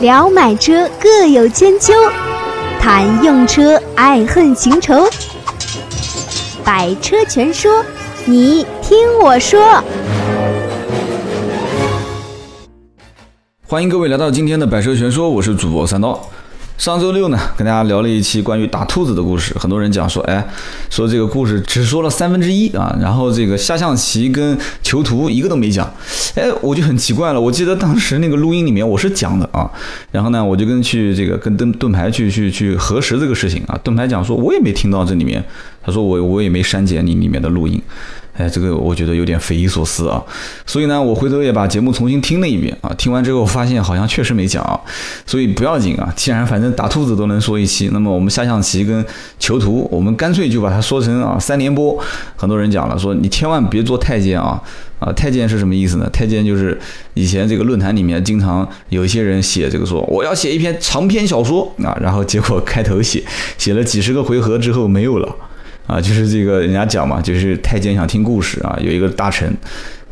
聊买车各有千秋，谈用车爱恨情仇。百车全说，你听我说。欢迎各位来到今天的百车全说，我是主播三刀。上周六呢，跟大家聊了一期关于打兔子的故事。很多人讲说，哎，说这个故事只说了三分之一啊，然后这个下象棋跟囚徒一个都没讲。哎，我就很奇怪了。我记得当时那个录音里面我是讲的啊，然后呢，我就跟去这个跟盾盾牌去去去核实这个事情啊。盾牌讲说，我也没听到这里面，他说我我也没删减你里面的录音。哎，这个我觉得有点匪夷所思啊，所以呢，我回头也把节目重新听了一遍啊，听完之后发现好像确实没讲啊，所以不要紧啊，既然反正打兔子都能说一期，那么我们下象棋跟囚徒，我们干脆就把它说成啊三连播。很多人讲了说你千万别做太监啊啊，太监是什么意思呢？太监就是以前这个论坛里面经常有一些人写这个说我要写一篇长篇小说啊，然后结果开头写写了几十个回合之后没有了。啊，就是这个人家讲嘛，就是太监想听故事啊，有一个大臣，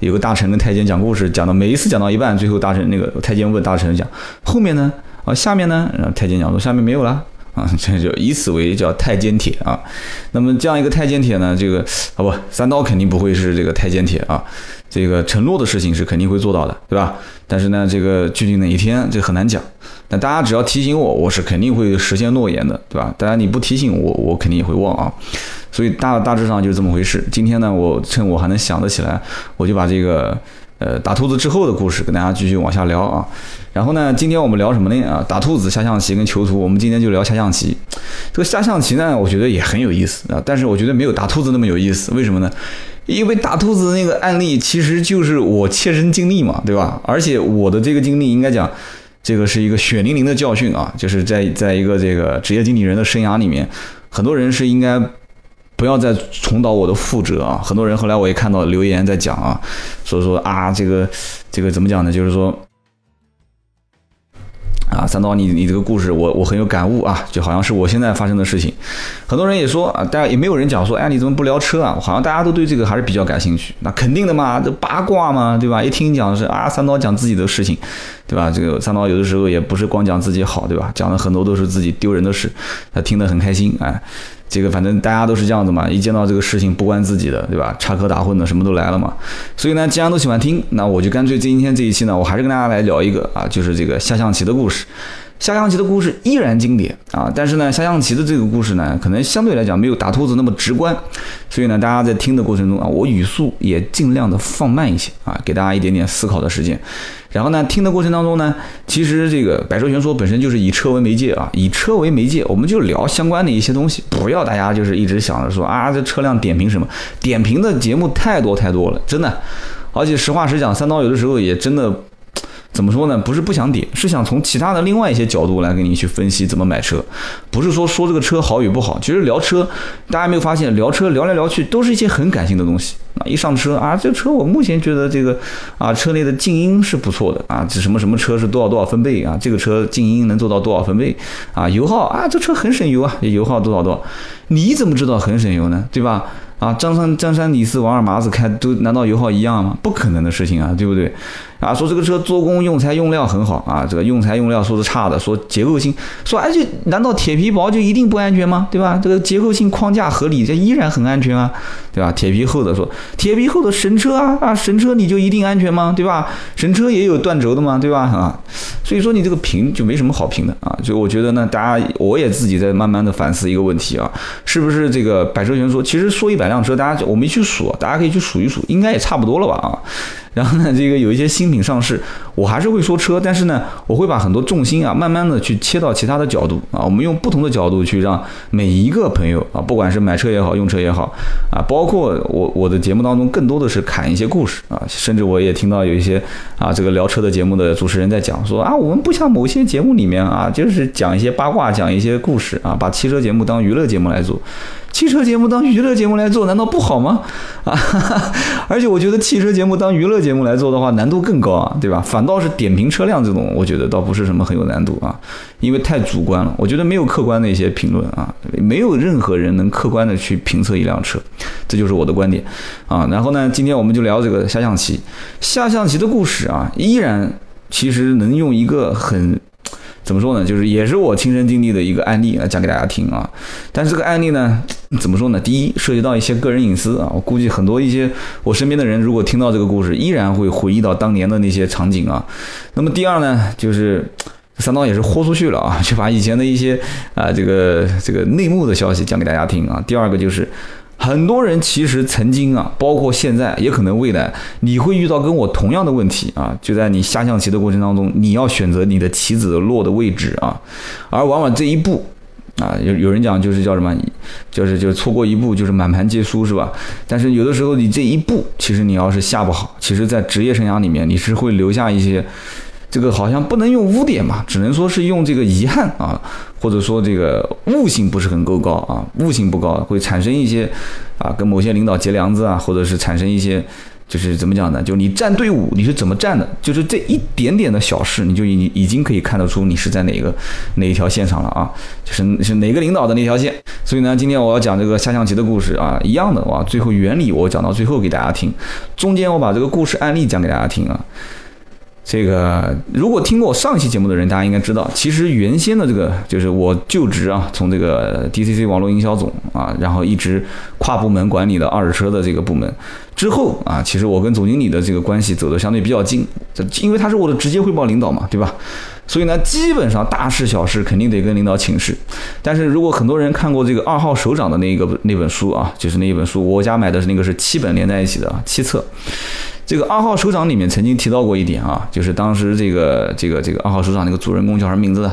有个大臣跟太监讲故事，讲到每一次讲到一半，最后大臣那个太监问大臣讲后面呢？啊，下面呢？然后太监讲说下面没有了啊，这就以此为叫太监帖啊。那么这样一个太监帖呢，这个啊不，三刀肯定不会是这个太监帖啊，这个承诺的事情是肯定会做到的，对吧？但是呢，这个具体哪一天这很难讲。那大家只要提醒我，我是肯定会实现诺言的，对吧？当然你不提醒我，我肯定也会忘啊。所以大大致上就是这么回事。今天呢，我趁我还能想得起来，我就把这个呃打兔子之后的故事跟大家继续往下聊啊。然后呢，今天我们聊什么呢？啊，打兔子、下象棋跟囚徒。我们今天就聊下象棋。这个下象棋呢，我觉得也很有意思啊，但是我觉得没有打兔子那么有意思。为什么呢？因为打兔子那个案例其实就是我切身经历嘛，对吧？而且我的这个经历应该讲，这个是一个血淋淋的教训啊，就是在在一个这个职业经理人的生涯里面，很多人是应该。不要再重蹈我的覆辙啊！很多人后来我也看到留言在讲啊，说说啊，这个这个怎么讲呢？就是说啊，三刀，你你这个故事我我很有感悟啊，就好像是我现在发生的事情。很多人也说啊，大家也没有人讲说，哎，你怎么不聊车啊？好像大家都对这个还是比较感兴趣。那肯定的嘛，这八卦嘛，对吧？一听讲是啊，三刀讲自己的事情，对吧？这个三刀有的时候也不是光讲自己好，对吧？讲的很多都是自己丢人的事，他听得很开心，哎。这个反正大家都是这样子嘛，一见到这个事情不关自己的，对吧？插科打诨的什么都来了嘛。所以呢，既然都喜欢听，那我就干脆今天这一期呢，我还是跟大家来聊一个啊，就是这个下象棋的故事。下象棋的故事依然经典啊，但是呢，下象棋的这个故事呢，可能相对来讲没有打兔子那么直观，所以呢，大家在听的过程中啊，我语速也尽量的放慢一些啊，给大家一点点思考的时间。然后呢，听的过程当中呢，其实这个百车全说本身就是以车为媒介啊，以车为媒介，我们就聊相关的一些东西，不要大家就是一直想着说啊，这车辆点评什么，点评的节目太多太多了，真的。而且实话实讲，三刀有的时候也真的。怎么说呢？不是不想点，是想从其他的另外一些角度来给你去分析怎么买车。不是说说这个车好与不好，其实聊车，大家没有发现，聊车聊来聊去都是一些很感性的东西啊。一上车啊，这车我目前觉得这个啊，车内的静音是不错的啊，这什么什么车是多少多少分贝啊，这个车静音能做到多少分贝啊？油耗啊，这车很省油啊，油耗多少多少？你怎么知道很省油呢？对吧？啊，张三张三李四王二麻子开都难道油耗一样吗？不可能的事情啊，对不对？啊，说这个车做工用材用料很好啊，这个用材用料说是差的，说结构性，说而且难道铁皮薄就一定不安全吗？对吧？这个结构性框架合理，这依然很安全啊，对吧？铁皮厚的说铁皮厚的神车啊啊神车你就一定安全吗？对吧？神车也有断轴的嘛，对吧？啊，所以说你这个评就没什么好评的啊，就我觉得呢，大家我也自己在慢慢的反思一个问题啊，是不是这个百车全说，其实说一百辆车，大家我没去数，大家可以去数一数，应该也差不多了吧啊。然后呢，这个有一些新品上市，我还是会说车，但是呢，我会把很多重心啊，慢慢的去切到其他的角度啊，我们用不同的角度去让每一个朋友啊，不管是买车也好，用车也好啊，包括我我的节目当中更多的是侃一些故事啊，甚至我也听到有一些啊，这个聊车的节目的主持人在讲说啊，我们不像某些节目里面啊，就是讲一些八卦，讲一些故事啊，把汽车节目当娱乐节目来做。汽车节目当娱乐节目来做，难道不好吗？啊，而且我觉得汽车节目当娱乐节目来做的话，难度更高啊，对吧？反倒是点评车辆这种，我觉得倒不是什么很有难度啊，因为太主观了。我觉得没有客观的一些评论啊，没有任何人能客观的去评测一辆车，这就是我的观点啊。然后呢，今天我们就聊这个下象棋，下象棋的故事啊，依然其实能用一个很。怎么说呢？就是也是我亲身经历的一个案例来讲给大家听啊。但是这个案例呢，怎么说呢？第一，涉及到一些个人隐私啊。我估计很多一些我身边的人，如果听到这个故事，依然会回忆到当年的那些场景啊。那么第二呢，就是三刀也是豁出去了啊，就把以前的一些啊这个这个内幕的消息讲给大家听啊。第二个就是。很多人其实曾经啊，包括现在，也可能未来，你会遇到跟我同样的问题啊。就在你下象棋的过程当中，你要选择你的棋子落的位置啊，而往往这一步啊，有有人讲就是叫什么，就是就错过一步就是满盘皆输是吧？但是有的时候你这一步，其实你要是下不好，其实在职业生涯里面你是会留下一些。这个好像不能用污点嘛，只能说是用这个遗憾啊，或者说这个悟性不是很够高啊，悟性不高，会产生一些啊，跟某些领导结梁子啊，或者是产生一些，就是怎么讲呢？就你站队伍你是怎么站的？就是这一点点的小事，你就已已经可以看得出你是在哪个哪一条线上了啊，就是是哪个领导的那条线。所以呢，今天我要讲这个下象棋的故事啊，一样的哇，最后原理我讲到最后给大家听，中间我把这个故事案例讲给大家听啊。这个如果听过我上一期节目的人，大家应该知道，其实原先的这个就是我就职啊，从这个 DCC 网络营销总啊，然后一直跨部门管理的二手车的这个部门之后啊，其实我跟总经理的这个关系走得相对比较近，这因为他是我的直接汇报领导嘛，对吧？所以呢，基本上大事小事肯定得跟领导请示。但是如果很多人看过这个二号首长的那个那本书啊，就是那一本书，我家买的是那个是七本连在一起的七册。这个二号首长里面曾经提到过一点啊，就是当时这个这个这个二号首长那个主人公叫什么名字？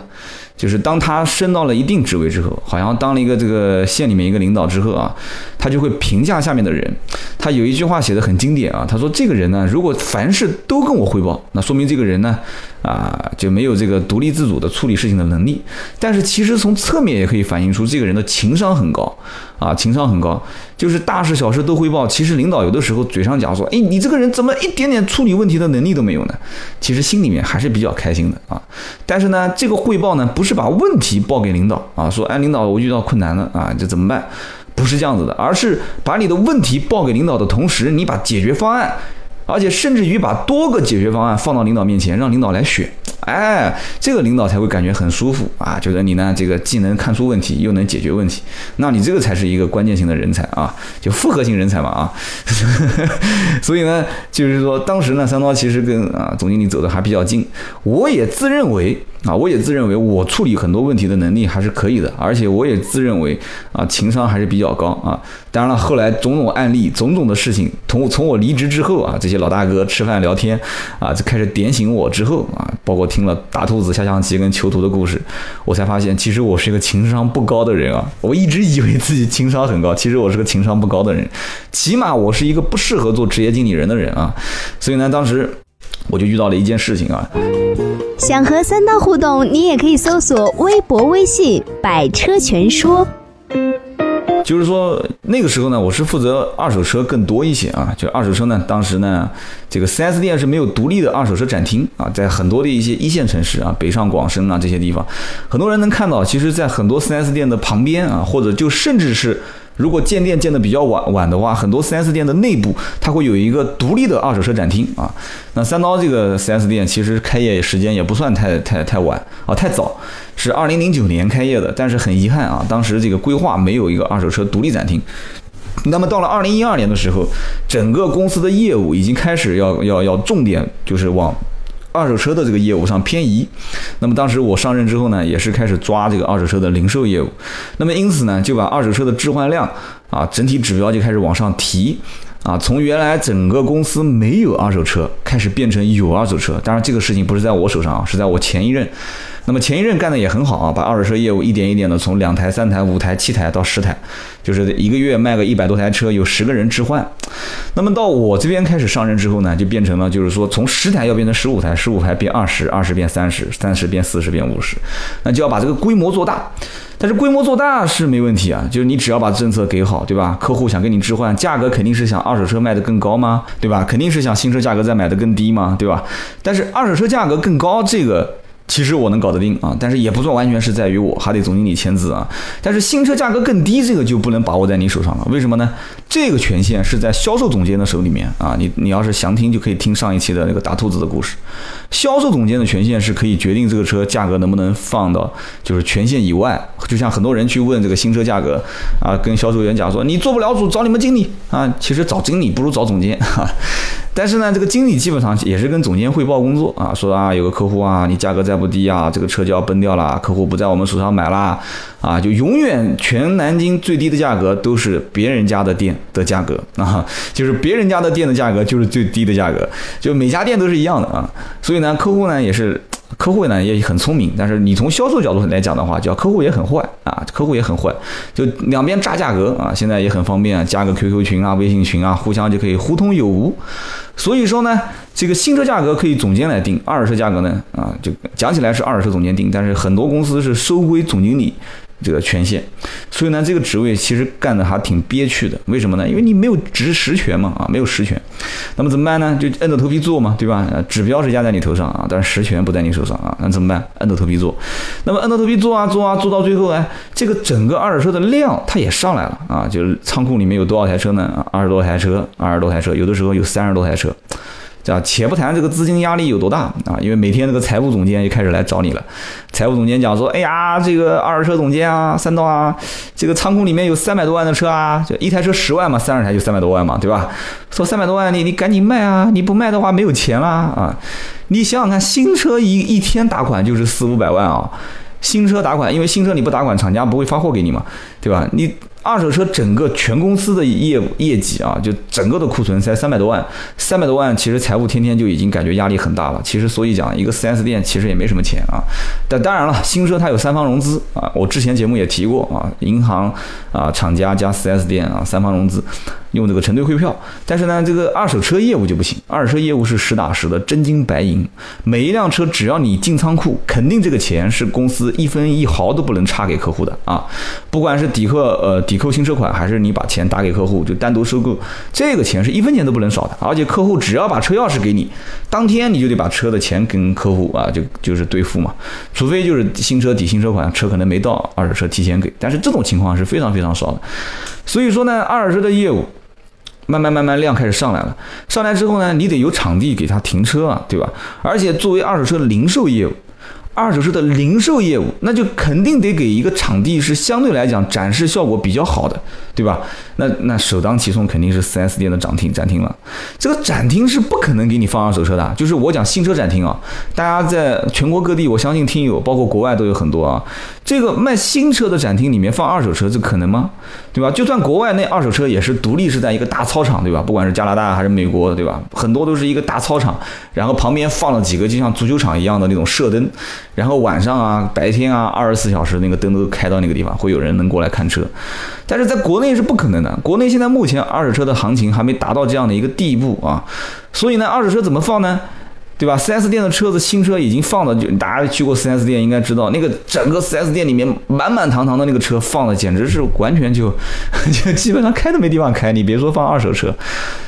就是当他升到了一定职位之后，好像当了一个这个县里面一个领导之后啊，他就会评价下面的人。他有一句话写的很经典啊，他说这个人呢，如果凡事都跟我汇报，那说明这个人呢，啊就没有这个独立自主的处理事情的能力。但是其实从侧面也可以反映出这个人的情商很高啊，情商很高，就是大事小事都汇报。其实领导有的时候嘴上讲说，哎，你这个人怎么一点点处理问题的能力都没有呢？其实心里面还是比较开心的啊。但是呢，这个汇报呢，不。不是把问题报给领导啊，说哎，领导我遇到困难了啊，这怎么办？不是这样子的，而是把你的问题报给领导的同时，你把解决方案。而且甚至于把多个解决方案放到领导面前，让领导来选，哎，这个领导才会感觉很舒服啊，觉得你呢这个既能看出问题，又能解决问题，那你这个才是一个关键性的人才啊，就复合型人才嘛啊。所以呢，就是说当时呢，三刀其实跟啊总经理走的还比较近，我也自认为啊，我也自认为我处理很多问题的能力还是可以的，而且我也自认为啊情商还是比较高啊。当然了，后来种种案例、种种的事情，从从我离职之后啊，这些老大哥吃饭聊天啊，就开始点醒我之后啊，包括听了大兔子下象棋跟囚徒的故事，我才发现，其实我是一个情商不高的人啊。我一直以为自己情商很高，其实我是个情商不高的人，起码我是一个不适合做职业经理人的人啊。所以呢，当时我就遇到了一件事情啊。想和三刀互动，你也可以搜索微博、微信“百车全说”。就是说那个时候呢，我是负责二手车更多一些啊。就二手车呢，当时呢，这个 4S 店是没有独立的二手车展厅啊，在很多的一些一线城市啊，北上广深啊这些地方，很多人能看到，其实，在很多 4S 店的旁边啊，或者就甚至是。如果建店建的比较晚晚的话，很多 4S 店的内部它会有一个独立的二手车展厅啊。那三刀这个 4S 店其实开业时间也不算太太太晚啊，太早，是二零零九年开业的。但是很遗憾啊，当时这个规划没有一个二手车独立展厅。那么到了二零一二年的时候，整个公司的业务已经开始要要要重点就是往。二手车的这个业务上偏移，那么当时我上任之后呢，也是开始抓这个二手车的零售业务，那么因此呢，就把二手车的置换量啊，整体指标就开始往上提，啊，从原来整个公司没有二手车，开始变成有二手车。当然这个事情不是在我手上啊，是在我前一任。那么前一任干的也很好啊，把二手车业务一点一点的从两台、三台、五台、七台到十台，就是一个月卖个一百多台车，有十个人置换。那么到我这边开始上任之后呢，就变成了就是说从十台要变成十五台，十五台变二十，二十变三十，三十变四十变五十，那就要把这个规模做大。但是规模做大是没问题啊，就是你只要把政策给好，对吧？客户想跟你置换，价格肯定是想二手车卖得更高吗？对吧？肯定是想新车价格再买得更低吗？对吧？但是二手车价格更高，这个。其实我能搞得定啊，但是也不算完全是在于我，还得总经理签字啊。但是新车价格更低，这个就不能把握在你手上了。为什么呢？这个权限是在销售总监的手里面啊。你你要是详听，就可以听上一期的那个大兔子的故事。销售总监的权限是可以决定这个车价格能不能放到就是权限以外。就像很多人去问这个新车价格啊，跟销售员讲说你做不了主，找你们经理啊。其实找经理不如找总监哈。但是呢，这个经理基本上也是跟总监汇报工作啊，说啊有个客户啊，你价格再不低啊，这个车就要崩掉了，客户不在我们手上买啦，啊，就永远全南京最低的价格都是别人家的店的价格啊，就是别人家的店的价格就是最低的价格，就每家店都是一样的啊，所以呢，客户呢也是。客户呢也很聪明，但是你从销售角度来讲的话，叫客户也很坏啊，客户也很坏，就两边炸价格啊，现在也很方便，加个 QQ 群啊、微信群啊，互相就可以互通有无。所以说呢，这个新车价格可以总监来定，二手车价格呢啊，就讲起来是二手车总监定，但是很多公司是收归总经理。这个权限，所以呢，这个职位其实干的还挺憋屈的。为什么呢？因为你没有执实权嘛，啊，没有实权。那么怎么办呢？就硬着头皮做嘛，对吧？指标是压在你头上啊，但是实权不在你手上啊，那怎么办？硬着头皮做。那么硬着头皮做啊做啊做到最后哎，这个整个二手车的量它也上来了啊，就是仓库里面有多少台车呢？二十多台车，二十多台车，有的时候有三十多台车。这样，且不谈这个资金压力有多大啊，因为每天这个财务总监就开始来找你了。财务总监讲说：“哎呀，这个二手车总监啊，三刀啊，这个仓库里面有三百多万的车啊，就一台车十万嘛，三十台就三百多万嘛，对吧？说三百多万，你你赶紧卖啊，你不卖的话没有钱啦啊！你想想看，新车一一天打款就是四五百万啊，新车打款，因为新车你不打款，厂家不会发货给你嘛，对吧？你。二手车整个全公司的业业绩啊，就整个的库存才三百多万，三百多万，其实财务天天就已经感觉压力很大了。其实所以讲，一个 4S 店其实也没什么钱啊。但当然了，新车它有三方融资啊，我之前节目也提过啊，银行啊、厂家加 4S 店啊，三方融资。用这个承兑汇票，但是呢，这个二手车业务就不行。二手车业务是实打实的真金白银，每一辆车只要你进仓库，肯定这个钱是公司一分一毫都不能差给客户的啊。不管是抵扣呃抵扣新车款，还是你把钱打给客户就单独收购，这个钱是一分钱都不能少的。而且客户只要把车钥匙给你，当天你就得把车的钱跟客户啊就就是兑付嘛。除非就是新车抵新车款，车可能没到，二手车提前给，但是这种情况是非常非常少的。所以说呢，二手车的业务。慢慢慢慢量开始上来了，上来之后呢，你得有场地给他停车啊，对吧？而且作为二手车的零售业务。二手车的零售业务，那就肯定得给一个场地是相对来讲展示效果比较好的，对吧？那那首当其冲肯定是 4S 店的展厅展厅了。这个展厅是不可能给你放二手车的，就是我讲新车展厅啊。大家在全国各地，我相信听友包括国外都有很多啊。这个卖新车的展厅里面放二手车，这可能吗？对吧？就算国外那二手车也是独立是在一个大操场，对吧？不管是加拿大还是美国，对吧？很多都是一个大操场，然后旁边放了几个就像足球场一样的那种射灯。然后晚上啊，白天啊，二十四小时那个灯都开到那个地方，会有人能过来看车。但是在国内是不可能的，国内现在目前二手车的行情还没达到这样的一个地步啊。所以呢，二手车怎么放呢？对吧？4S 店的车子新车已经放的，就大家去过 4S 店应该知道，那个整个 4S 店里面满满堂堂的那个车放的，简直是完全就 就基本上开都没地方开。你别说放二手车。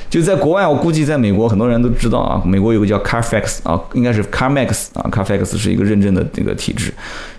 就在国外，我估计在美国很多人都知道啊，美国有个叫 Carfax 啊，应该是 CarMax 啊，Carfax 是一个认证的这个体制，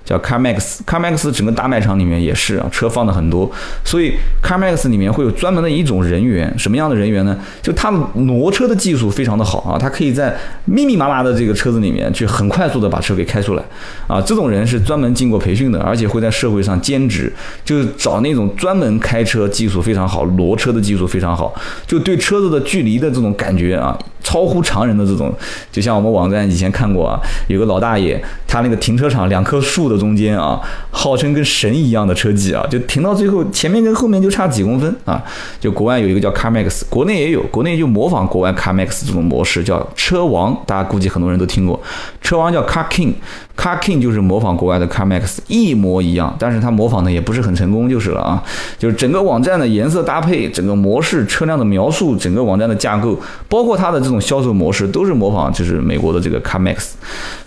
叫 CarMax，CarMax 整个大卖场里面也是啊，车放的很多，所以 CarMax 里面会有专门的一种人员，什么样的人员呢？就他挪车的技术非常的好啊，他可以在密密麻麻的这个车子里面去很快速的把车给开出来啊，这种人是专门经过培训的，而且会在社会上兼职，就是找那种专门开车技术非常好、挪车的技术非常好，就对车子的。距离的这种感觉啊，超乎常人的这种，就像我们网站以前看过啊，有个老大爷，他那个停车场两棵树的中间啊，号称跟神一样的车技啊，就停到最后前面跟后面就差几公分啊。就国外有一个叫 CarMax，国内也有，国内就模仿国外 CarMax 这种模式，叫车王，大家估计很多人都听过，车王叫 Car King，Car King 就是模仿国外的 CarMax 一模一样，但是他模仿的也不是很成功就是了啊，就是整个网站的颜色搭配，整个模式，车辆的描述，整个网站的架构，包括它的这种销售模式，都是模仿就是美国的这个 CarMax。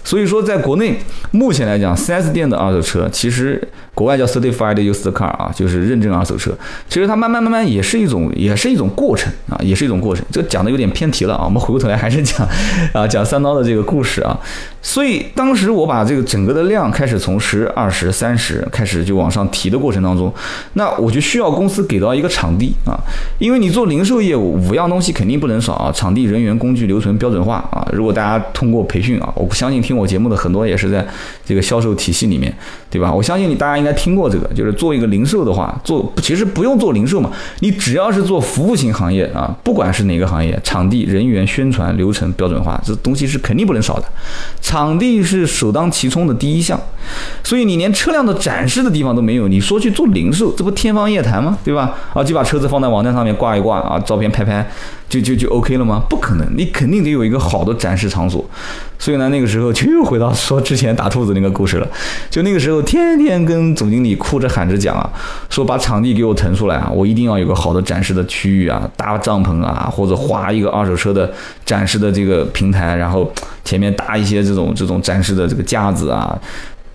所以说，在国内目前来讲，4S 店的二手车其实国外叫 Certified Used Car 啊，就是认证二手车。其实它慢慢慢慢也是一种，也是一种过程啊，也是一种过程。这讲的有点偏题了啊，我们回过头来还是讲 啊，讲三刀的这个故事啊。所以当时我把这个整个的量开始从十、二十、三十开始就往上提的过程当中，那我就需要公司给到一个场地啊，因为你做零售业务，五样东西肯定不能少啊，场地、人员、工具、留存、标准化啊。如果大家通过培训啊，我相信听我节目的很多也是在这个销售体系里面，对吧？我相信你大家应该听过这个，就是做一个零售的话，做其实不用做零售嘛，你只要是做服务型行业啊，不管是哪个行业，场地、人员、宣传、流程、标准化，这东西是肯定不能少的。场地是首当其冲的第一项，所以你连车辆的展示的地方都没有，你说去做零售，这不天方夜谭吗？对吧？啊，就把车子放在网站上面挂一挂啊，照片拍拍，就就就 OK 了吗？不可能，你肯定得有一个好的展示场所。所以呢，那个时候就又回到说之前打兔子那个故事了。就那个时候，天天跟总经理哭着喊着讲啊，说把场地给我腾出来啊，我一定要有个好的展示的区域啊，搭帐篷啊，或者划一个二手车的展示的这个平台，然后前面搭一些这种这种展示的这个架子啊。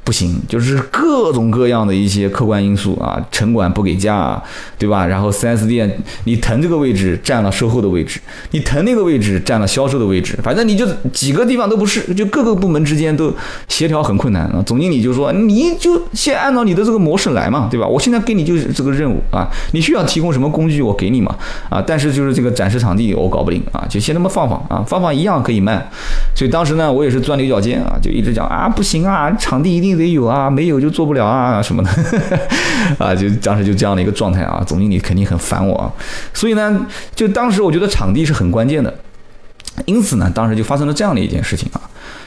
不行，就是各种各样的一些客观因素啊，城管不给价，对吧？然后 4S 店你腾这个位置占了售后的位置，你腾那个位置占了销售的位置，反正你就几个地方都不是，就各个部门之间都协调很困难啊。总经理就说，你就先按照你的这个模式来嘛，对吧？我现在给你就是这个任务啊，你需要提供什么工具，我给你嘛啊。但是就是这个展示场地我搞不定啊，就先那么放放啊，放放一样可以卖。所以当时呢，我也是钻牛角尖啊，就一直讲啊，不行啊，场地一定。得有啊，没有就做不了啊，什么的，啊，就当时就这样的一个状态啊。总经理肯定很烦我啊，所以呢，就当时我觉得场地是很关键的，因此呢，当时就发生了这样的一件事情啊。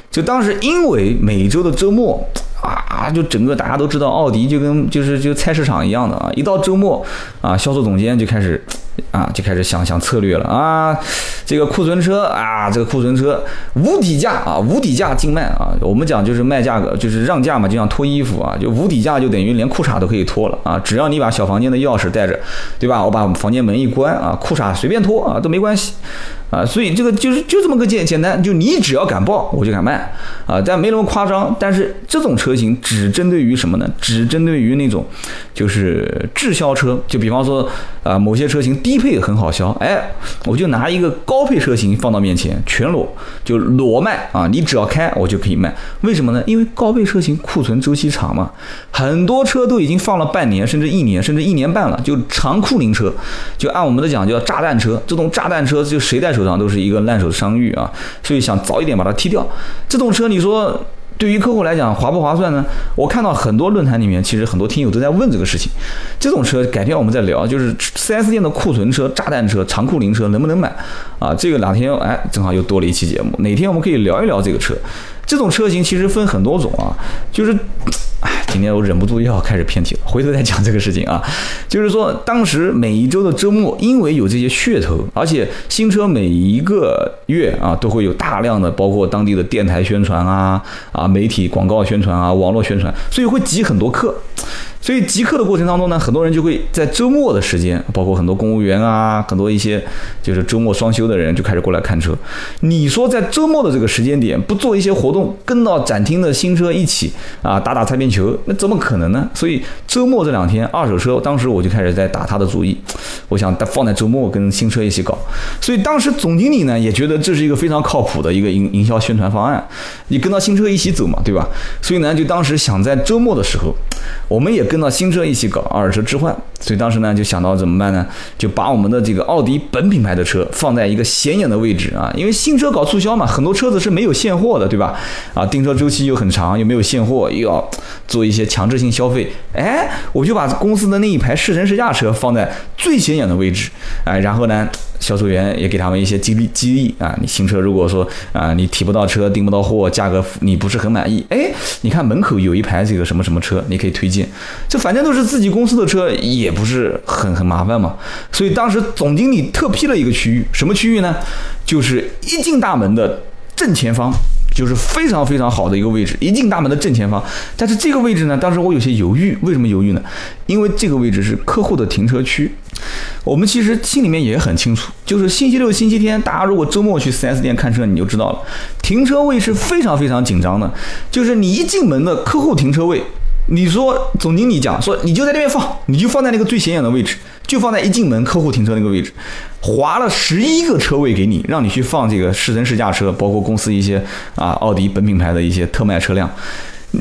就当时因为每周的周末啊，就整个大家都知道，奥迪就跟就是就菜市场一样的啊，一到周末啊，销售总监就开始。啊，就开始想想策略了啊！这个库存车啊，这个库存车无底价啊，无底价竞卖啊！我们讲就是卖价格，就是让价嘛，就像脱衣服啊，就无底价就等于连裤衩都可以脱了啊！只要你把小房间的钥匙带着，对吧？我把房间门一关啊，裤衩随便脱啊，都没关系啊！所以这个就是就这么个简简单，就你只要敢报，我就敢卖啊！但没那么夸张，但是这种车型只针对于什么呢？只针对于那种就是滞销车，就比方说啊，某些车型。低配很好销，哎，我就拿一个高配车型放到面前，全裸就裸卖啊！你只要开，我就可以卖。为什么呢？因为高配车型库存周期长嘛，很多车都已经放了半年，甚至一年，甚至一年半了，就长库龄车，就按我们的讲叫炸弹车。这种炸弹车就谁在手上都是一个烂手伤愈啊，所以想早一点把它踢掉。这种车你说？对于客户来讲，划不划算呢？我看到很多论坛里面，其实很多听友都在问这个事情。这种车改天我们再聊，就是 4S 店的库存车、炸弹车、长库龄车能不能买？啊，这个哪天哎，正好又多了一期节目，哪天我们可以聊一聊这个车。这种车型其实分很多种啊，就是。今天我忍不住又要开始偏题了，回头再讲这个事情啊。就是说，当时每一周的周末，因为有这些噱头，而且新车每一个月啊都会有大量的，包括当地的电台宣传啊、啊媒体广告宣传啊、网络宣传，所以会挤很多客。所以集客的过程当中呢，很多人就会在周末的时间，包括很多公务员啊，很多一些就是周末双休的人就开始过来看车。你说在周末的这个时间点不做一些活动，跟到展厅的新车一起啊打打擦边球，那怎么可能呢？所以周末这两天二手车，当时我就开始在打他的主意，我想放在周末跟新车一起搞。所以当时总经理呢也觉得这是一个非常靠谱的一个营营销宣传方案，你跟到新车一起走嘛，对吧？所以呢就当时想在周末的时候，我们也跟。到新车一起搞二手车置换，所以当时呢就想到怎么办呢？就把我们的这个奥迪本品牌的车放在一个显眼的位置啊，因为新车搞促销嘛，很多车子是没有现货的，对吧？啊，订车周期又很长，又没有现货，又要做一些强制性消费，哎，我就把公司的那一排试乘试驾车放在最显眼的位置，哎，然后呢？销售员也给他们一些激励激励啊！你新车如果说啊你提不到车订不到货，价格你不是很满意，哎，你看门口有一排这个什么什么车，你可以推荐。这反正都是自己公司的车，也不是很很麻烦嘛。所以当时总经理特批了一个区域，什么区域呢？就是一进大门的正前方。就是非常非常好的一个位置，一进大门的正前方。但是这个位置呢，当时我有些犹豫，为什么犹豫呢？因为这个位置是客户的停车区，我们其实心里面也很清楚，就是星期六、星期天，大家如果周末去 4S 店看车，你就知道了，停车位是非常非常紧张的。就是你一进门的客户停车位，你说总经理讲说你就在那边放，你就放在那个最显眼的位置，就放在一进门客户停车那个位置，划了十一个车位给你，让你去放这个试乘试驾车，包括公司一些啊奥迪本品牌的一些特卖车辆。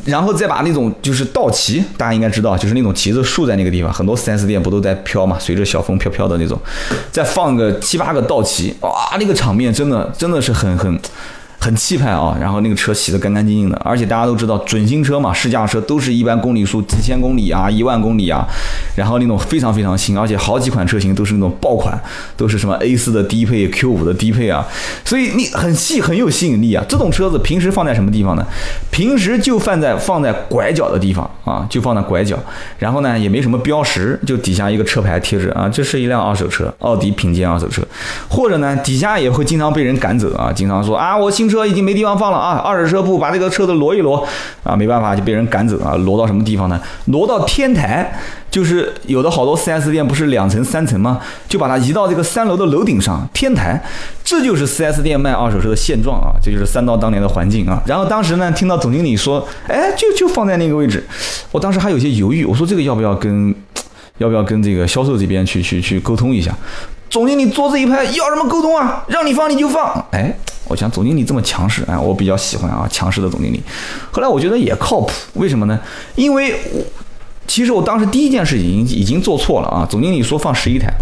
然后再把那种就是道旗，大家应该知道，就是那种旗子竖在那个地方，很多四 S 店不都在飘嘛，随着小风飘飘的那种，再放个七八个道旗，哇，那个场面真的真的是很很。很气派啊，然后那个车洗得干干净净的，而且大家都知道准新车嘛，试驾车都是一般公里数几千公里啊，一万公里啊，然后那种非常非常新，而且好几款车型都是那种爆款，都是什么 A 四的低配、Q 五的低配啊，所以你很细很有吸引力啊。这种车子平时放在什么地方呢？平时就放在放在拐角的地方啊，就放在拐角，然后呢也没什么标识，就底下一个车牌贴着啊，这是一辆二手车，奥迪品鉴二手车，或者呢底下也会经常被人赶走啊，经常说啊我新车。车已经没地方放了啊！二手车铺把这个车子挪一挪啊，没办法就被人赶走啊。挪到什么地方呢？挪到天台，就是有的好多 4S 店不是两层三层吗？就把它移到这个三楼的楼顶上天台，这就是 4S 店卖二手车的现状啊！这就是三刀当年的环境啊。然后当时呢，听到总经理说，哎，就就放在那个位置，我当时还有些犹豫，我说这个要不要跟要不要跟这个销售这边去去去沟通一下？总经理桌子一拍，要什么沟通啊？让你放你就放，哎。我想总经理这么强势，哎，我比较喜欢啊，强势的总经理。后来我觉得也靠谱，为什么呢？因为我其实我当时第一件事已经已经做错了啊。总经理说放十一台，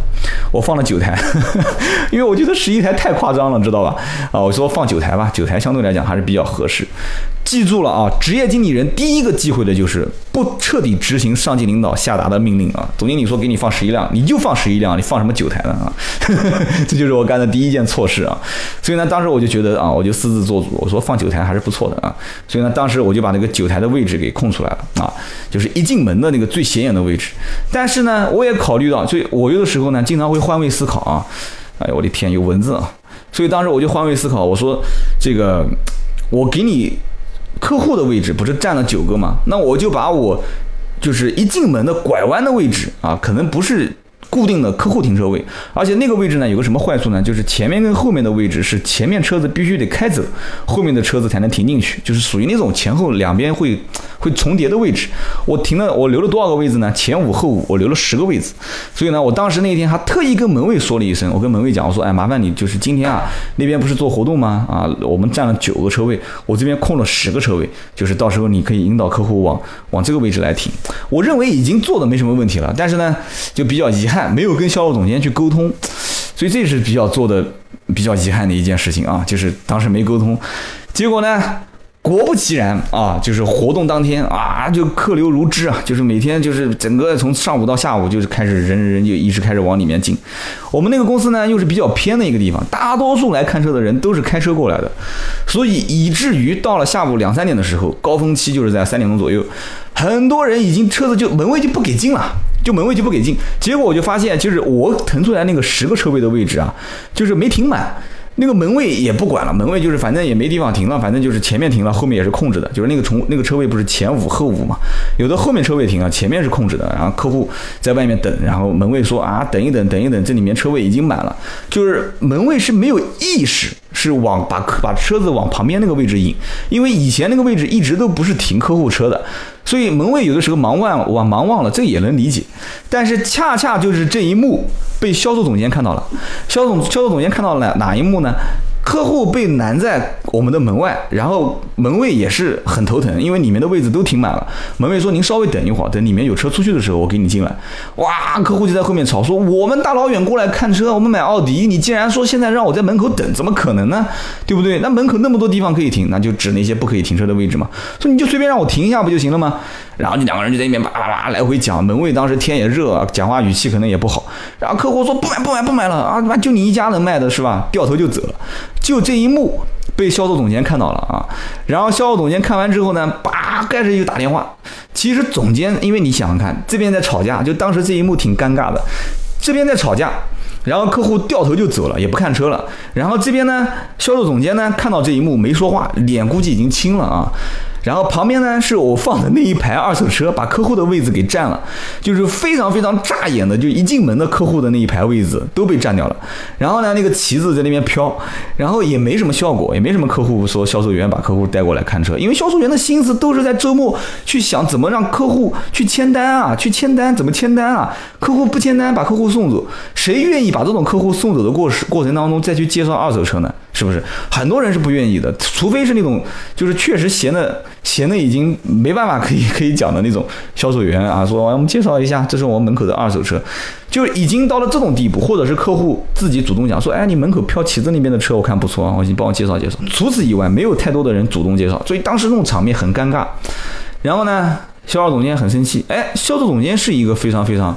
我放了九台，因为我觉得十一台太夸张了，知道吧？啊，我说放九台吧，九台相对来讲还是比较合适。记住了啊！职业经理人第一个忌讳的就是不彻底执行上级领导下达的命令啊！总经理说给你放十一辆，你就放十一辆，你放什么九台呢啊？这就是我干的第一件错事啊！所以呢，当时我就觉得啊，我就私自做主，我说放九台还是不错的啊！所以呢，当时我就把那个九台的位置给空出来了啊，就是一进门的那个最显眼的位置。但是呢，我也考虑到，所以我有的时候呢，经常会换位思考啊！哎呦，我的天，有蚊子啊！所以当时我就换位思考，我说这个我给你。客户的位置不是占了九个吗？那我就把我就是一进门的拐弯的位置啊，可能不是。固定的客户停车位，而且那个位置呢有个什么坏处呢？就是前面跟后面的位置是前面车子必须得开走，后面的车子才能停进去，就是属于那种前后两边会 会重叠的位置。我停了，我留了多少个位置呢？前五后五，我留了十个位置。所以呢，我当时那天还特意跟门卫说了一声，我跟门卫讲，我说，哎，麻烦你就是今天啊，那边不是做活动吗？啊，我们占了九个车位，我这边空了十个车位，就是到时候你可以引导客户往往这个位置来停。我认为已经做的没什么问题了，但是呢，就比较遗憾。看没有跟销售总监去沟通，所以这是比较做的比较遗憾的一件事情啊，就是当时没沟通，结果呢，果不其然啊，就是活动当天啊，就客流如织啊，就是每天就是整个从上午到下午就是开始人人就一直开始往里面进。我们那个公司呢又是比较偏的一个地方，大多数来看车的人都是开车过来的，所以以至于到了下午两三点的时候，高峰期就是在三点钟左右，很多人已经车子就门卫就不给进了。就门卫就不给进，结果我就发现，就是我腾出来那个十个车位的位置啊，就是没停满。那个门卫也不管了，门卫就是反正也没地方停了，反正就是前面停了，后面也是控制的。就是那个从那个车位不是前五后五嘛，有的后面车位停了，前面是控制的。然后客户在外面等，然后门卫说啊，等一等，等一等，这里面车位已经满了。就是门卫是没有意识，是往把把车子往旁边那个位置引，因为以前那个位置一直都不是停客户车的，所以门卫有的时候忙忘往忙忘了，这也能理解。但是恰恰就是这一幕。被销售总监看到了，销售总销售总监看到了哪一幕呢？客户被拦在我们的门外，然后门卫也是很头疼，因为里面的位置都停满了。门卫说：“您稍微等一会儿，等里面有车出去的时候，我给你进来。”哇，客户就在后面吵说：“我们大老远过来看车，我们买奥迪，你竟然说现在让我在门口等，怎么可能呢？对不对？那门口那么多地方可以停，那就指那些不可以停车的位置嘛。说你就随便让我停一下不就行了吗？然后就两个人就在那边叭叭叭来回讲。门卫当时天也热，讲话语气可能也不好。然后客户说：不买不买不买了啊！妈就你一家能卖的是吧？掉头就走了。”就这一幕被销售总监看到了啊，然后销售总监看完之后呢，叭盖着就打电话。其实总监，因为你想想看，这边在吵架，就当时这一幕挺尴尬的。这边在吵架，然后客户掉头就走了，也不看车了。然后这边呢，销售总监呢看到这一幕没说话，脸估计已经青了啊。然后旁边呢是我放的那一排二手车，把客户的位置给占了，就是非常非常扎眼的，就一进门的客户的那一排位置都被占掉了。然后呢，那个旗子在那边飘，然后也没什么效果，也没什么客户说销售员把客户带过来看车，因为销售员的心思都是在周末去想怎么让客户去签单啊，去签单怎么签单啊，客户不签单把客户送走，谁愿意把这种客户送走的过过程当中再去介绍二手车呢？是不是很多人是不愿意的？除非是那种就是确实闲的闲的已经没办法可以可以讲的那种销售员啊，说我们介绍一下，这是我们门口的二手车，就已经到了这种地步，或者是客户自己主动讲说，哎，你门口飘旗子那边的车我看不错啊，我你帮我介绍介绍。除此以外，没有太多的人主动介绍，所以当时那种场面很尴尬。然后呢，销售总监很生气，哎，销售总监是一个非常非常。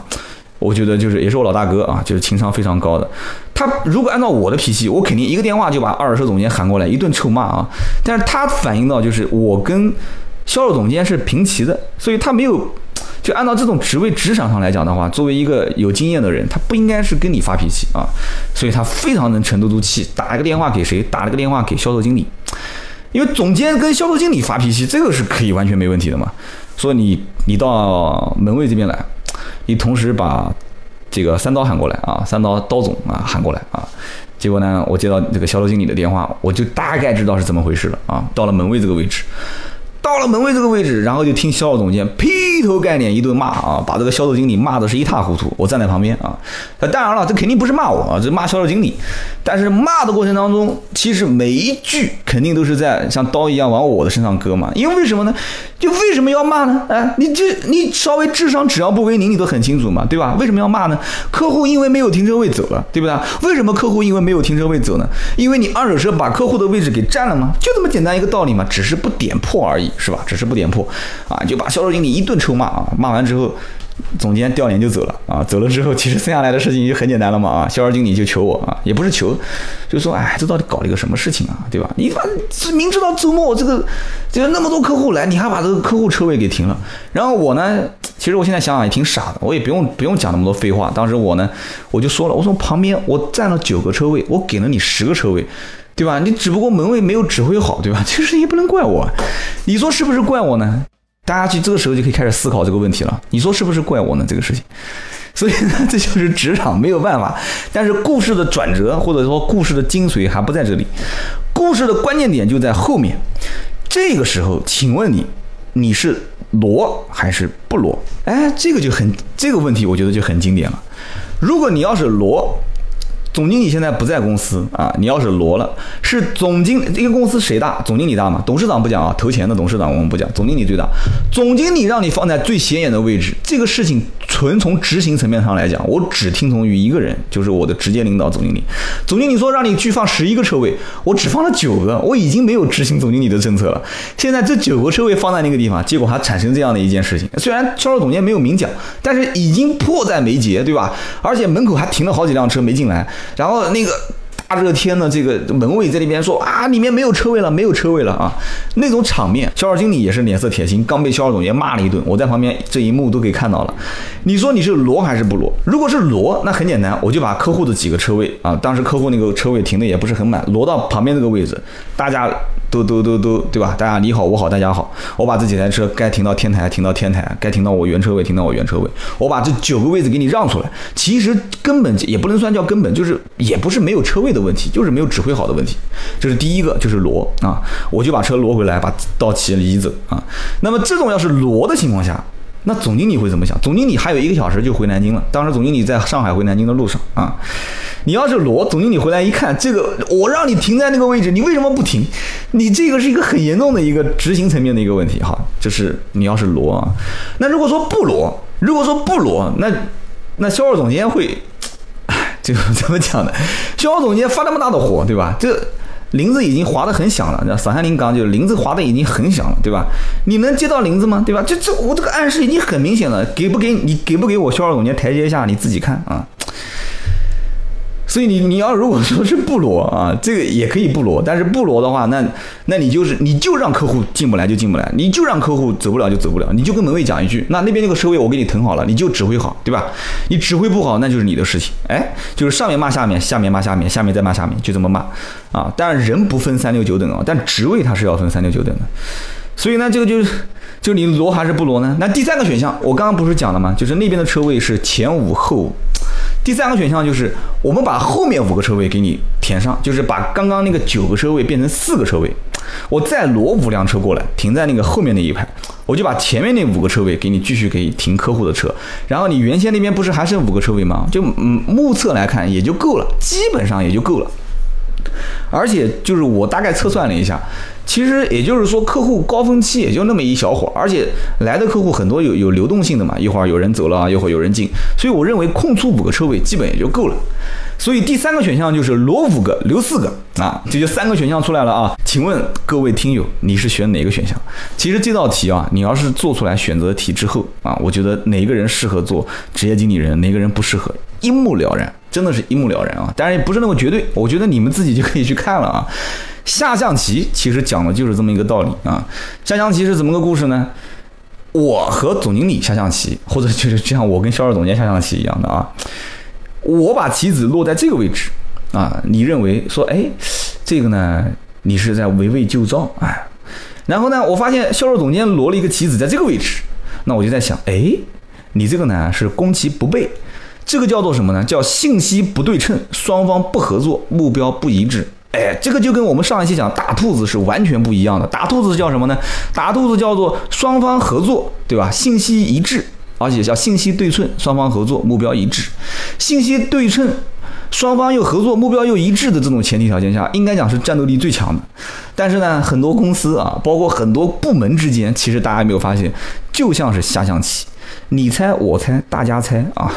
我觉得就是也是我老大哥啊，就是情商非常高的。他如果按照我的脾气，我肯定一个电话就把二手车总监喊过来一顿臭骂啊。但是他反映到就是我跟销售总监是平齐的，所以他没有就按照这种职位职场上来讲的话，作为一个有经验的人，他不应该是跟你发脾气啊。所以他非常能沉得住气，打了个电话给谁？打了个电话给销售经理，因为总监跟销售经理发脾气，这个是可以完全没问题的嘛。所以你你到门卫这边来。你同时把这个三刀喊过来啊，三刀刀总啊喊过来啊，结果呢，我接到这个销售经理的电话，我就大概知道是怎么回事了啊，到了门卫这个位置。到了门卫这个位置，然后就听销售总监劈头盖脸一顿骂啊，把这个销售经理骂的是一塌糊涂。我站在旁边啊，那当然了，这肯定不是骂我啊，这骂销售经理。但是骂的过程当中，其实每一句肯定都是在像刀一样往我的身上割嘛。因为为什么呢？就为什么要骂呢？哎，你这你稍微智商只要不为零，你都很清楚嘛，对吧？为什么要骂呢？客户因为没有停车位走了，对不对？为什么客户因为没有停车位走呢？因为你二手车把客户的位置给占了吗？就这么简单一个道理嘛，只是不点破而已。是吧？只是不点破，啊，就把销售经理一顿臭骂啊！骂完之后，总监掉脸就走了啊！走了之后，其实剩下来的事情就很简单了嘛啊！销售经理就求我啊，也不是求，就说哎，这到底搞了一个什么事情啊？对吧？你把明知道周末这个就那么多客户来，你还把这个客户车位给停了。然后我呢，其实我现在想想也挺傻的，我也不用不用讲那么多废话。当时我呢，我就说了，我说旁边我占了九个车位，我给了你十个车位。对吧？你只不过门卫没有指挥好，对吧？这个事情也不能怪我，你说是不是怪我呢？大家去这个时候就可以开始思考这个问题了。你说是不是怪我呢？这个事情，所以呢，这就是职场没有办法。但是故事的转折或者说故事的精髓还不在这里，故事的关键点就在后面。这个时候，请问你，你是罗还是不罗？哎，这个就很这个问题，我觉得就很经典了。如果你要是罗。总经理现在不在公司啊，你要是罗了，是总经这个公司谁大？总经理大嘛？董事长不讲啊，投钱的董事长我们不讲，总经理最大。总经理让你放在最显眼的位置，这个事情纯从执行层面上来讲，我只听从于一个人，就是我的直接领导总经理。总经理说让你去放十一个车位，我只放了九个，我已经没有执行总经理的政策了。现在这九个车位放在那个地方，结果还产生这样的一件事情。虽然销售总监没有明讲，但是已经迫在眉睫，对吧？而且门口还停了好几辆车没进来。然后那个大热天的，这个门卫在那边说啊，里面没有车位了，没有车位了啊！那种场面，销售经理也是脸色铁青，刚被销售总监骂了一顿。我在旁边这一幕都给看到了。你说你是挪还是不挪？如果是挪，那很简单，我就把客户的几个车位啊，当时客户那个车位停的也不是很满，挪到旁边这个位置，大家。都都都都，对吧？大家你好，我好，大家好。我把这几台车该停到天台停到天台，该停到我原车位停到我原车位。我把这九个位置给你让出来。其实根本也不能算叫根本，就是也不是没有车位的问题，就是没有指挥好的问题。这是第一个，就是挪啊，我就把车挪回来，把道奇移走啊。那么这种要是挪的情况下。那总经理会怎么想？总经理还有一个小时就回南京了。当时总经理在上海回南京的路上啊，你要是罗总经理回来一看，这个我让你停在那个位置，你为什么不停？你这个是一个很严重的一个执行层面的一个问题哈。就是你要是罗啊，那如果说不罗，如果说不罗，那那销售总监会，哎，这个怎么讲呢？销售总监发那么大的火，对吧？这。林子已经划得很响了，那散三林刚就林子划得已经很响了，对吧？你能接到林子吗？对吧？这这我这个暗示已经很明显了，给不给你给不给我销售总监台阶下，你自己看啊。所以你你要如果说是不罗啊，这个也可以不罗，但是不罗的话，那那你就是你就让客户进不来就进不来，你就让客户走不了就走不了，你就跟门卫讲一句，那那边那个车位我给你腾好了，你就指挥好，对吧？你指挥不好，那就是你的事情。哎，就是上面骂下面，下面骂下面，下面再骂下面，就这么骂啊。但人不分三六九等啊，但职位它是要分三六九等的。所以呢，这个就是，就你挪还是不挪呢？那第三个选项，我刚刚不是讲了吗？就是那边的车位是前五后。第三个选项就是我们把后面五个车位给你填上，就是把刚刚那个九个车位变成四个车位，我再挪五辆车过来停在那个后面那一排，我就把前面那五个车位给你继续可以停客户的车，然后你原先那边不是还剩五个车位吗？就嗯目测来看也就够了，基本上也就够了。而且就是我大概测算了一下，其实也就是说客户高峰期也就那么一小会儿，而且来的客户很多有有流动性的嘛，一会儿有人走了，一会儿有人进，所以我认为空出五个车位基本也就够了。所以第三个选项就是挪五个留四个啊，这就三个选项出来了啊。请问各位听友，你是选哪个选项？其实这道题啊，你要是做出来选择题之后啊，我觉得哪个人适合做职业经理人，哪个人不适合，一目了然。真的是一目了然啊！当然也不是那么绝对，我觉得你们自己就可以去看了啊。下象棋其实讲的就是这么一个道理啊。下象棋是怎么个故事呢？我和总经理下象棋，或者就是就像我跟销售总监下象棋一样的啊。我把棋子落在这个位置啊，你认为说，哎，这个呢，你是在围魏救赵哎。然后呢，我发现销售总监落了一个棋子在这个位置，那我就在想，哎，你这个呢是攻其不备。这个叫做什么呢？叫信息不对称，双方不合作，目标不一致。哎，这个就跟我们上一期讲打兔子是完全不一样的。打兔子叫什么呢？打兔子叫做双方合作，对吧？信息一致，而且叫信息对称，双方合作，目标一致。信息对称，双方又合作，目标又一致的这种前提条件下，应该讲是战斗力最强的。但是呢，很多公司啊，包括很多部门之间，其实大家没有发现，就像是下象棋。你猜，我猜，大家猜啊！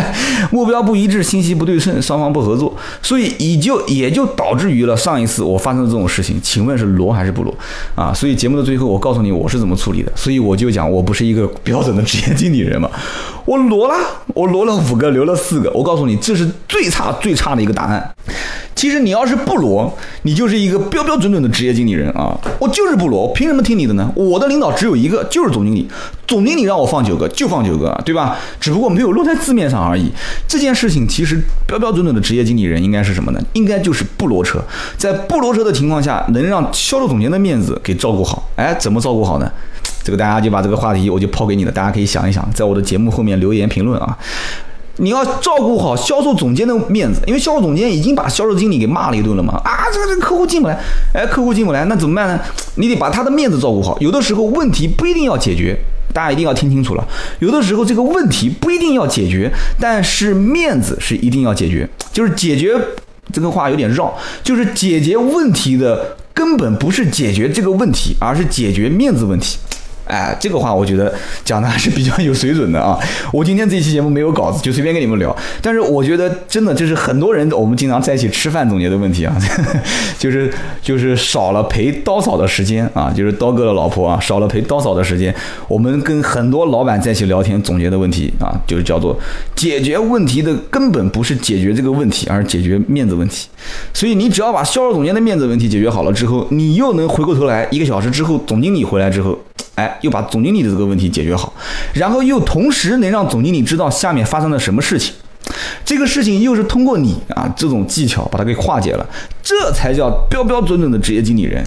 目标不一致，信息不对称，双方不合作，所以也就也就导致于了上一次我发生的这种事情。请问是罗还是不罗啊？所以节目的最后，我告诉你我是怎么处理的。所以我就讲，我不是一个标准的职业经理人嘛。我罗了，我罗了五个，留了四个。我告诉你，这是最差最差的一个答案。其实你要是不罗，你就是一个标标准准的职业经理人啊！我就是不罗，我凭什么听你的呢？我的领导只有一个，就是总经理。总经理让我放九个，就放九个，对吧？只不过没有落在字面上而已。这件事情其实标标准准的职业经理人应该是什么呢？应该就是不罗车，在不罗车的情况下，能让销售总监的面子给照顾好。哎，怎么照顾好呢？这个大家就把这个话题我就抛给你了，大家可以想一想，在我的节目后面留言评论啊。你要照顾好销售总监的面子，因为销售总监已经把销售经理给骂了一顿了嘛。啊，这个这个客户进不来，哎，客户进不来，那怎么办呢？你得把他的面子照顾好。有的时候问题不一定要解决，大家一定要听清楚了。有的时候这个问题不一定要解决，但是面子是一定要解决。就是解决这个话有点绕，就是解决问题的根本不是解决这个问题，而是解决面子问题。哎，这个话我觉得讲的还是比较有水准的啊！我今天这期节目没有稿子，就随便跟你们聊。但是我觉得真的就是很多人我们经常在一起吃饭总结的问题啊，就是就是少了陪刀嫂的时间啊，就是刀哥的老婆啊，少了陪刀嫂的时间。我们跟很多老板在一起聊天总结的问题啊，就是叫做解决问题的根本不是解决这个问题，而是解决面子问题。所以你只要把销售总监的面子问题解决好了之后，你又能回过头来一个小时之后，总经理回来之后。哎，又把总经理的这个问题解决好，然后又同时能让总经理知道下面发生了什么事情，这个事情又是通过你啊这种技巧把它给化解了，这才叫标标准准的职业经理人。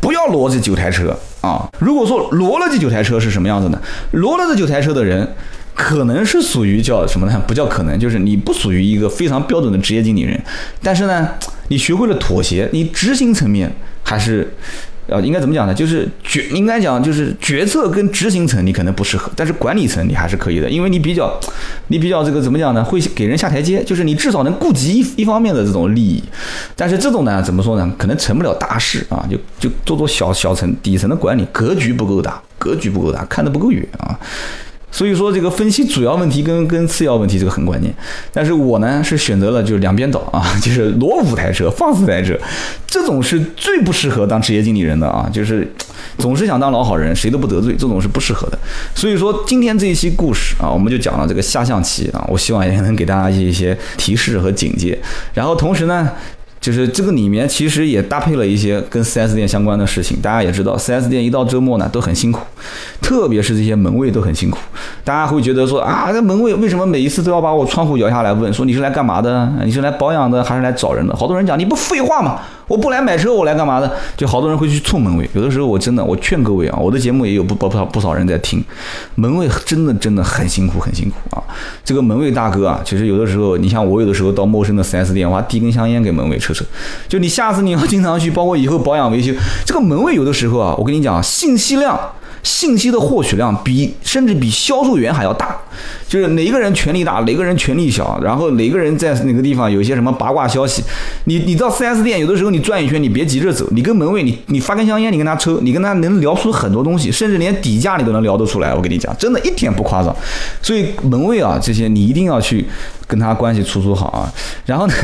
不要罗这九台车啊！如果说罗了这九台车是什么样子呢？罗了这九台车的人，可能是属于叫什么呢？不叫可能，就是你不属于一个非常标准的职业经理人，但是呢，你学会了妥协，你执行层面还是。呃，应该怎么讲呢？就是决，应该讲就是决策跟执行层你可能不适合，但是管理层你还是可以的，因为你比较，你比较这个怎么讲呢？会给人下台阶，就是你至少能顾及一一方面的这种利益，但是这种呢，怎么说呢？可能成不了大事啊，就就做做小小层底层的管理，格局不够大，格局不够大，看得不够远啊。所以说这个分析主要问题跟跟次要问题这个很关键，但是我呢是选择了就是两边倒啊，就是挪五台车放四台车，这种是最不适合当职业经理人的啊，就是总是想当老好人，谁都不得罪，这种是不适合的。所以说今天这一期故事啊，我们就讲了这个下象棋啊，我希望也能给大家一些提示和警戒，然后同时呢。就是这个里面其实也搭配了一些跟 4S 店相关的事情。大家也知道，4S 店一到周末呢都很辛苦，特别是这些门卫都很辛苦。大家会觉得说啊，这门卫为什么每一次都要把我窗户摇下来问，说你是来干嘛的？你是来保养的还是来找人的？好多人讲你不废话吗？我不来买车，我来干嘛的？就好多人会去冲门卫。有的时候我真的，我劝各位啊，我的节目也有不不少不少人在听，门卫真的真的很辛苦，很辛苦啊。这个门卫大哥啊，其实有的时候，你像我有的时候到陌生的 4S 店，我还递根香烟给门卫抽抽。就你下次你要经常去，包括以后保养维修，这个门卫有的时候啊，我跟你讲，信息量。信息的获取量比甚至比销售员还要大，就是哪个人权力大，哪个人权力小，然后哪个人在哪个地方有一些什么八卦消息，你你到 4S 店有的时候你转一圈，你别急着走，你跟门卫你你发根香烟，你跟他抽，你跟他能聊出很多东西，甚至连底价你都能聊得出来。我跟你讲，真的一点不夸张。所以门卫啊，这些你一定要去跟他关系处处好啊。然后呢，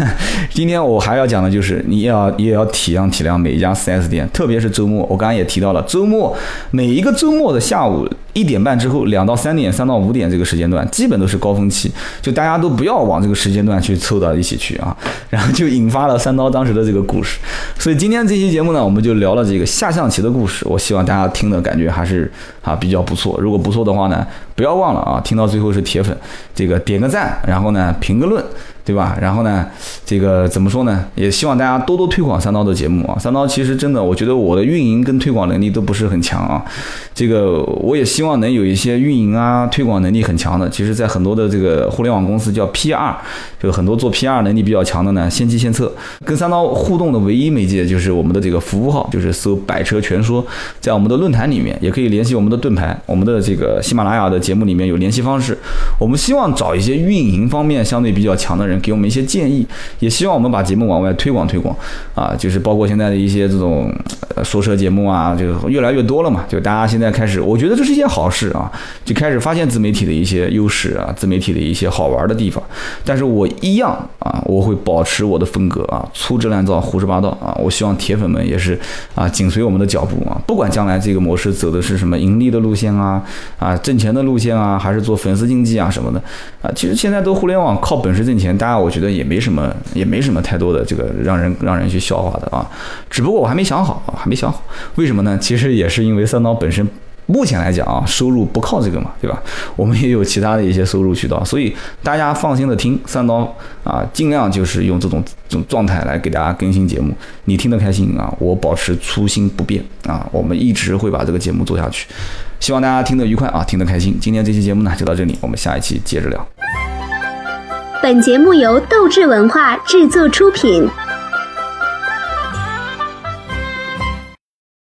今天我还要讲的就是你要也要体谅体谅每一家 4S 店，特别是周末，我刚刚也提到了周末每一个周。周末的下午一点半之后，两到三点、三到五点这个时间段，基本都是高峰期，就大家都不要往这个时间段去凑到一起去啊，然后就引发了三刀当时的这个故事。所以今天这期节目呢，我们就聊了这个下象棋的故事。我希望大家听的感觉还是啊比较不错。如果不错的话呢，不要忘了啊，听到最后是铁粉，这个点个赞，然后呢评个论。对吧？然后呢，这个怎么说呢？也希望大家多多推广三刀的节目啊。三刀其实真的，我觉得我的运营跟推广能力都不是很强啊。这个我也希望能有一些运营啊、推广能力很强的。其实，在很多的这个互联网公司叫 PR，就很多做 PR 能力比较强的呢，先机先策。跟三刀互动的唯一媒介就是我们的这个服务号，就是搜“百车全说”。在我们的论坛里面，也可以联系我们的盾牌，我们的这个喜马拉雅的节目里面有联系方式。我们希望找一些运营方面相对比较强的人。给我们一些建议，也希望我们把节目往外推广推广啊，就是包括现在的一些这种说车节目啊，就越来越多了嘛，就大家现在开始，我觉得这是一件好事啊，就开始发现自媒体的一些优势啊，自媒体的一些好玩的地方。但是我一样啊，我会保持我的风格啊，粗制滥造、胡说八道啊。我希望铁粉们也是啊，紧随我们的脚步啊，不管将来这个模式走的是什么盈利的路线啊，啊挣钱的路线啊，还是做粉丝经济啊什么的啊，其实现在都互联网靠本事挣钱，大。大家我觉得也没什么，也没什么太多的这个让人让人去笑话的啊。只不过我还没想好啊，还没想好。为什么呢？其实也是因为三刀本身目前来讲啊，收入不靠这个嘛，对吧？我们也有其他的一些收入渠道，所以大家放心的听三刀啊，尽量就是用这种这种状态来给大家更新节目。你听得开心啊，我保持初心不变啊，我们一直会把这个节目做下去。希望大家听得愉快啊，听得开心。今天这期节目呢就到这里，我们下一期接着聊。本节目由斗志文化制作出品。